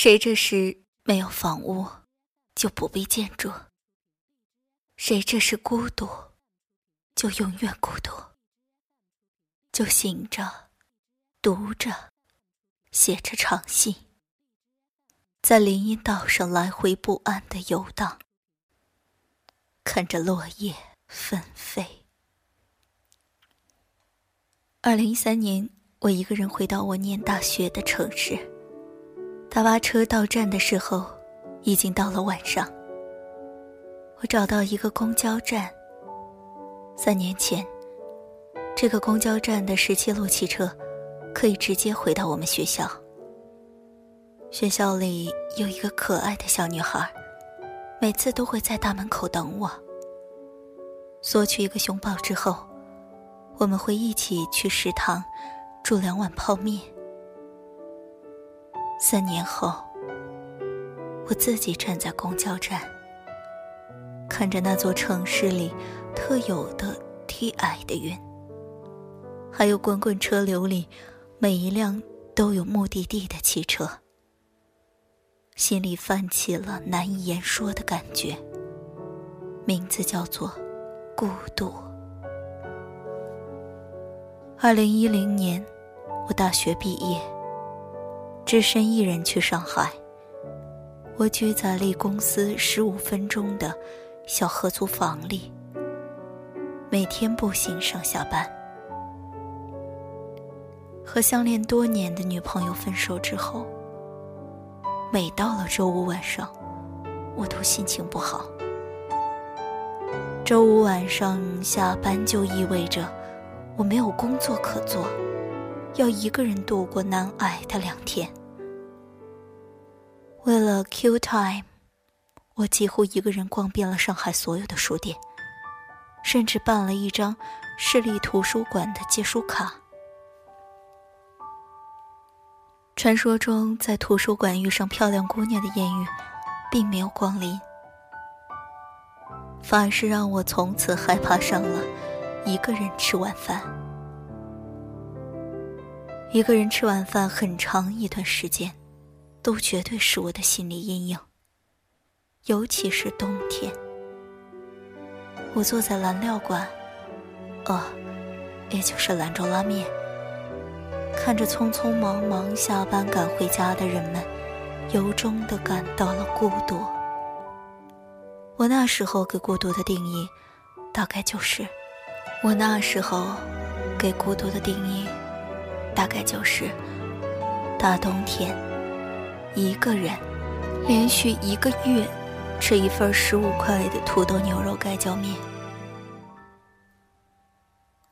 谁这是没有房屋，就不必建筑；谁这是孤独，就永远孤独。就醒着，读着，写着长信，在林荫道上来回不安的游荡，看着落叶纷飞。二零一三年，我一个人回到我念大学的城市。大巴车到站的时候，已经到了晚上。我找到一个公交站。三年前，这个公交站的十七路汽车可以直接回到我们学校。学校里有一个可爱的小女孩，每次都会在大门口等我。索取一个熊抱之后。我们会一起去食堂，煮两碗泡面。三年后，我自己站在公交站，看着那座城市里特有的低矮的云，还有滚滚车流里每一辆都有目的地的汽车，心里泛起了难以言说的感觉，名字叫做孤独。二零一零年，我大学毕业，只身一人去上海。我居在离公司十五分钟的小合租房里，每天步行上下班。和相恋多年的女朋友分手之后，每到了周五晚上，我都心情不好。周五晚上下班就意味着。我没有工作可做，要一个人度过难挨的两天。为了 Q time，我几乎一个人逛遍了上海所有的书店，甚至办了一张市立图书馆的借书卡。传说中在图书馆遇上漂亮姑娘的艳遇，并没有光临，反而是让我从此害怕上了。一个人吃晚饭，一个人吃晚饭很长一段时间，都绝对是我的心理阴影。尤其是冬天，我坐在蓝料馆，呃，也就是兰州拉面，看着匆匆忙忙下班赶回家的人们，由衷的感到了孤独。我那时候给孤独的定义，大概就是。我那时候给孤独的定义，大概就是大冬天一个人连续一个月吃一份十五块的土豆牛肉盖浇面。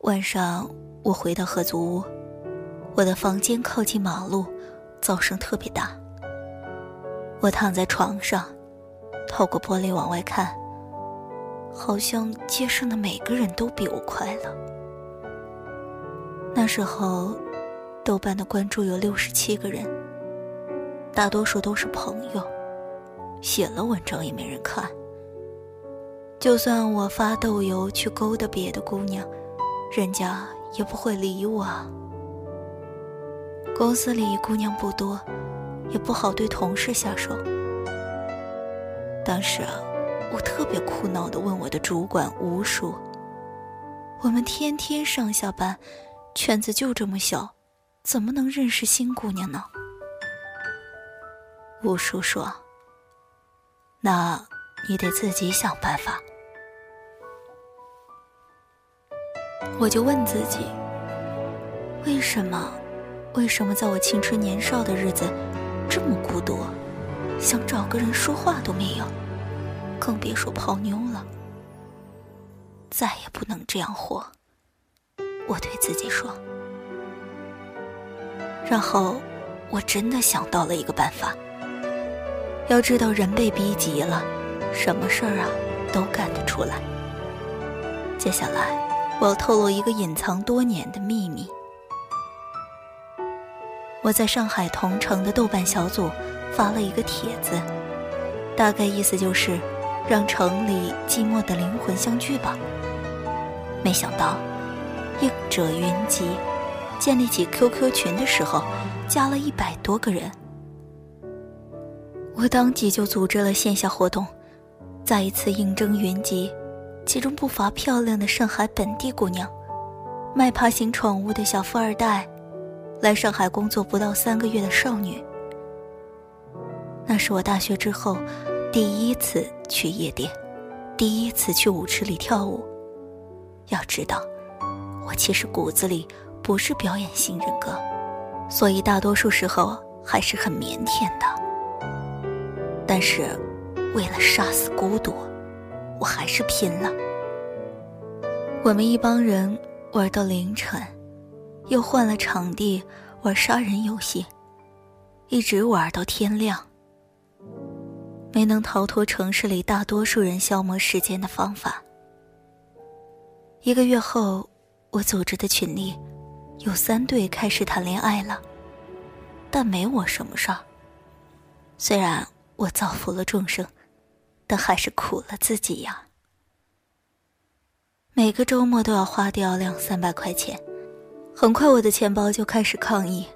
晚上我回到合租屋，我的房间靠近马路，噪声特别大。我躺在床上，透过玻璃往外看。好像街上的每个人都比我快乐。那时候，豆瓣的关注有六十七个人，大多数都是朋友，写了文章也没人看。就算我发豆油去勾搭别的姑娘，人家也不会理我。公司里姑娘不多，也不好对同事下手。当时啊。我特别苦恼的问我的主管吴叔：“我们天天上下班，圈子就这么小，怎么能认识新姑娘呢？”吴叔说：“那你得自己想办法。”我就问自己：为什么？为什么在我青春年少的日子这么孤独，想找个人说话都没有？更别说泡妞了，再也不能这样活。我对自己说。然后，我真的想到了一个办法。要知道，人被逼急了，什么事儿啊都干得出来。接下来，我要透露一个隐藏多年的秘密。我在上海同城的豆瓣小组发了一个帖子，大概意思就是。让城里寂寞的灵魂相聚吧。没想到，应者云集，建立起 QQ 群的时候，加了一百多个人。我当即就组织了线下活动，再一次应征云集，其中不乏漂亮的上海本地姑娘，卖爬行宠物的小富二代，来上海工作不到三个月的少女。那是我大学之后第一次去夜店，第一次去舞池里跳舞。要知道，我其实骨子里不是表演型人格，所以大多数时候还是很腼腆的。但是，为了杀死孤独，我还是拼了。我们一帮人玩到凌晨，又换了场地玩杀人游戏，一直玩到天亮。没能逃脱城市里大多数人消磨时间的方法。一个月后，我组织的群里有三对开始谈恋爱了，但没我什么事儿。虽然。我造福了众生，但还是苦了自己呀。每个周末都要花掉两三百块钱，很快我的钱包就开始抗议，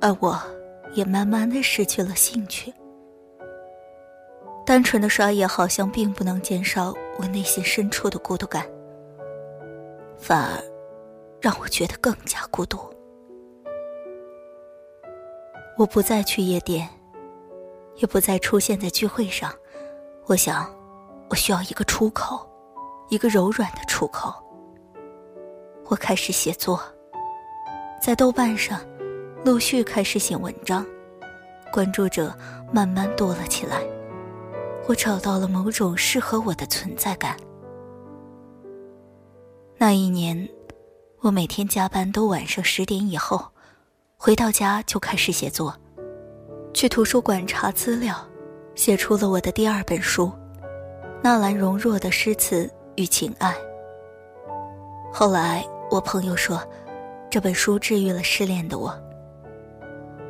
而我也慢慢的失去了兴趣。单纯的刷野好像并不能减少我内心深处的孤独感，反而让我觉得更加孤独。我不再去夜店。也不再出现在聚会上，我想，我需要一个出口，一个柔软的出口。我开始写作，在豆瓣上，陆续开始写文章，关注者慢慢多了起来。我找到了某种适合我的存在感。那一年，我每天加班都晚上十点以后，回到家就开始写作。去图书馆查资料，写出了我的第二本书《纳兰容若的诗词与情爱》。后来我朋友说，这本书治愈了失恋的我。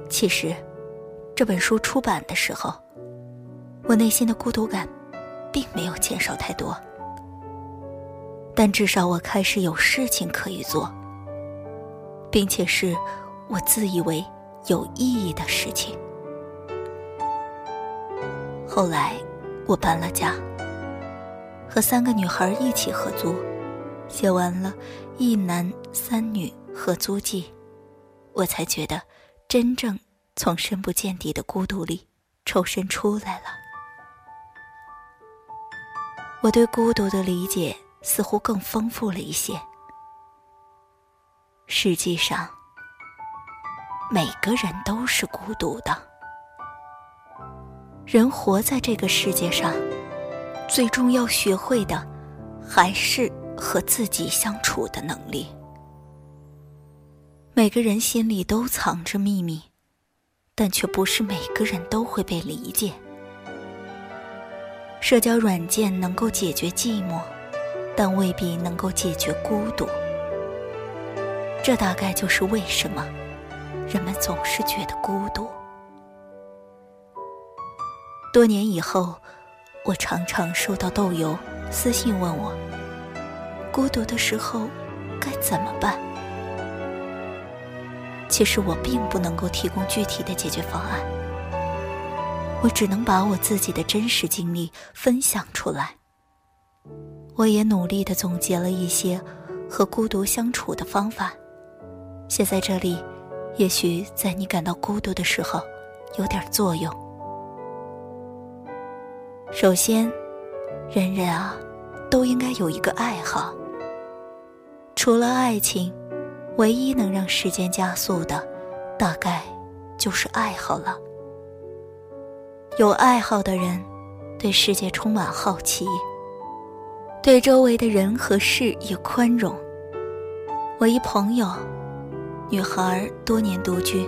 其实，这本书出版的时候，我内心的孤独感并没有减少太多。但至少我开始有事情可以做，并且是我自以为有意义的事情。后来，我搬了家，和三个女孩一起合租，写完了一男三女合租记，我才觉得真正从深不见底的孤独里抽身出来了。我对孤独的理解似乎更丰富了一些。实际上，每个人都是孤独的。人活在这个世界上，最终要学会的，还是和自己相处的能力。每个人心里都藏着秘密，但却不是每个人都会被理解。社交软件能够解决寂寞，但未必能够解决孤独。这大概就是为什么人们总是觉得孤独。多年以后，我常常收到豆油私信问我：孤独的时候该怎么办？其实我并不能够提供具体的解决方案，我只能把我自己的真实经历分享出来。我也努力的总结了一些和孤独相处的方法，写在这里，也许在你感到孤独的时候有点作用。首先，人人啊，都应该有一个爱好。除了爱情，唯一能让时间加速的，大概就是爱好了。有爱好的人，对世界充满好奇，对周围的人和事也宽容。我一朋友，女孩，多年独居，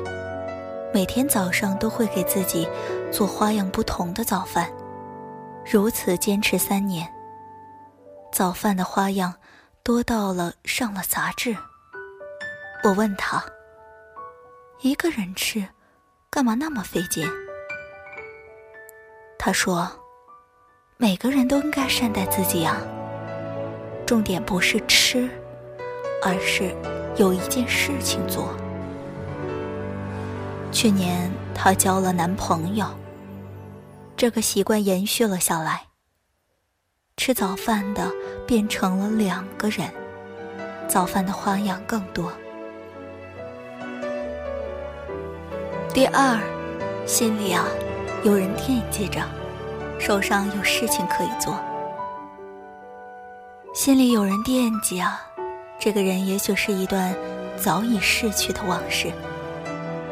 每天早上都会给自己做花样不同的早饭。如此坚持三年，早饭的花样多到了上了杂志。我问他：“一个人吃，干嘛那么费劲？”他说：“每个人都应该善待自己啊。重点不是吃，而是有一件事情做。”去年她交了男朋友。这个习惯延续了下来。吃早饭的变成了两个人，早饭的花样更多。第二，心里啊，有人惦记着，手上有事情可以做。心里有人惦记啊，这个人也许是一段早已逝去的往事，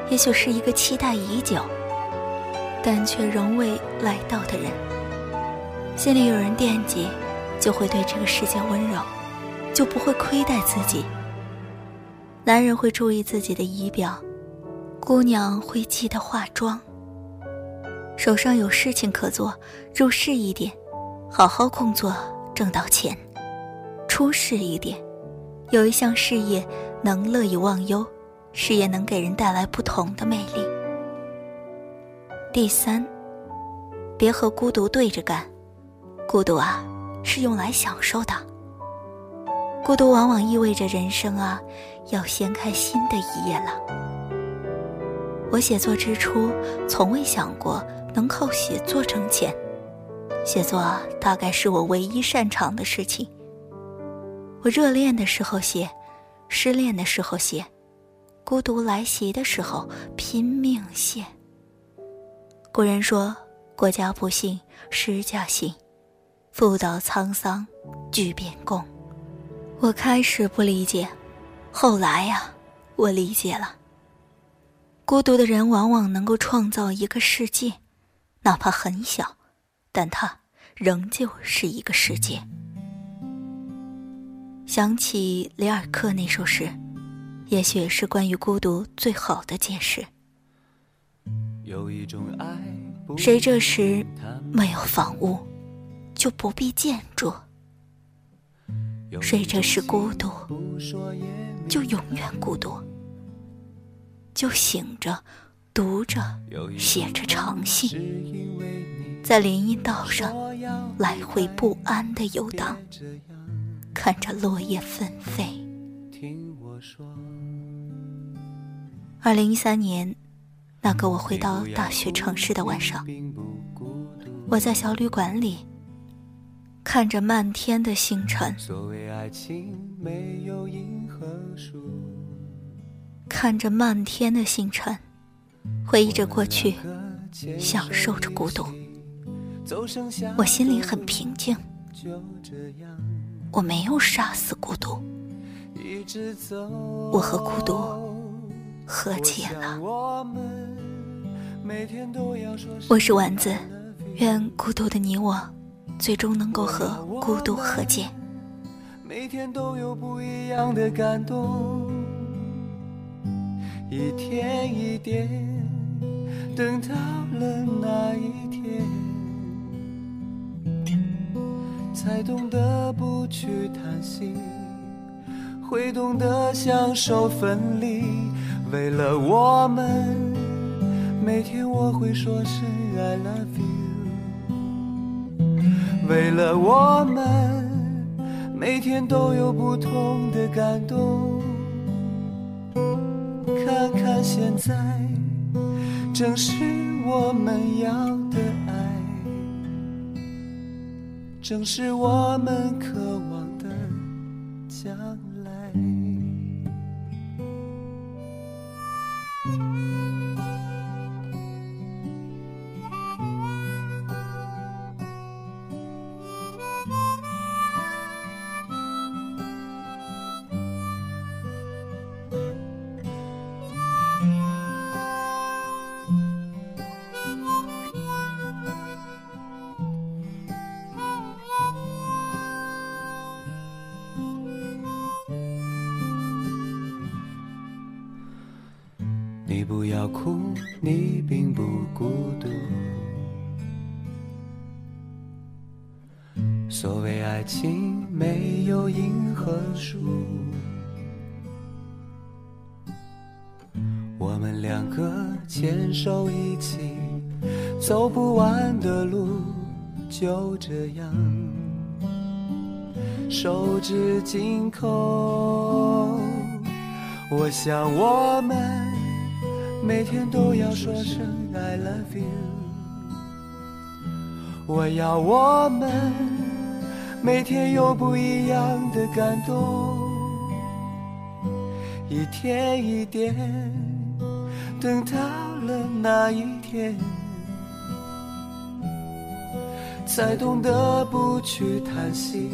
也许是一个期待已久，但却仍未来到的人。心里有人惦记，就会对这个世界温柔，就不会亏待自己。男人会注意自己的仪表，姑娘会记得化妆。手上有事情可做，入世一点，好好工作，挣到钱；出世一点，有一项事业能乐以忘忧，事业能给人带来不同的魅力。第三，别和孤独对着干。孤独啊，是用来享受的。孤独往往意味着人生啊，要掀开新的一页了。我写作之初，从未想过能靠写作挣钱。写作大概是我唯一擅长的事情。我热恋的时候写，失恋的时候写，孤独来袭的时候拼命写。古人说：“国家不幸，诗家幸。”妇道沧桑，巨变共。我开始不理解，后来呀，我理解了。孤独的人往往能够创造一个世界，哪怕很小，但它仍旧是一个世界。想起里尔克那首诗，也许是关于孤独最好的解释。谁这时没有房屋？就不必建筑。谁这时孤独，就永远孤独。就醒着，读着，写着长信，在林荫道上来回不安的游荡，看着落叶纷飞。二零一三年，那个我回到大学城市的晚上，我在小旅馆里。看着漫天的星辰，看着漫天的星辰，回忆着过去，享受着孤独。我心里很平静，我没有杀死孤独，我和孤独和解了。我是丸子，愿孤独的你我。最终能够和孤独和解。每天都有不一样的感动，一天一点，等到了那一天，才懂得不去叹息，会懂得享受分离。为了我们，每天我会说声 I love you。为了我们，每天都有不同的感动。看看现在，正是我们要的爱，正是我们渴望的将来。并不孤独。所谓爱情，没有银河树。我们两个牵手一起，走不完的路，就这样，手指紧扣。我想我们。每天都要说声 I love you，我要我们每天有不一样的感动，一天一点，等到了那一天，才懂得不去叹息，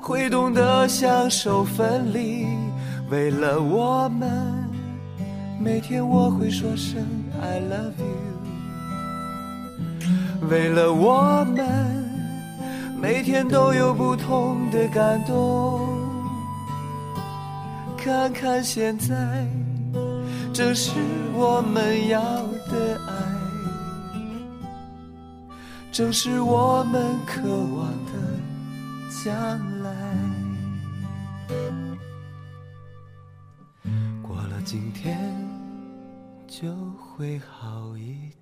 会懂得享受分离。为了我们，每天我会说声 I love you。为了我们，每天都有不同的感动。看看现在，正是我们要的爱，正是我们渴望的将来。过了今天，就会好一点。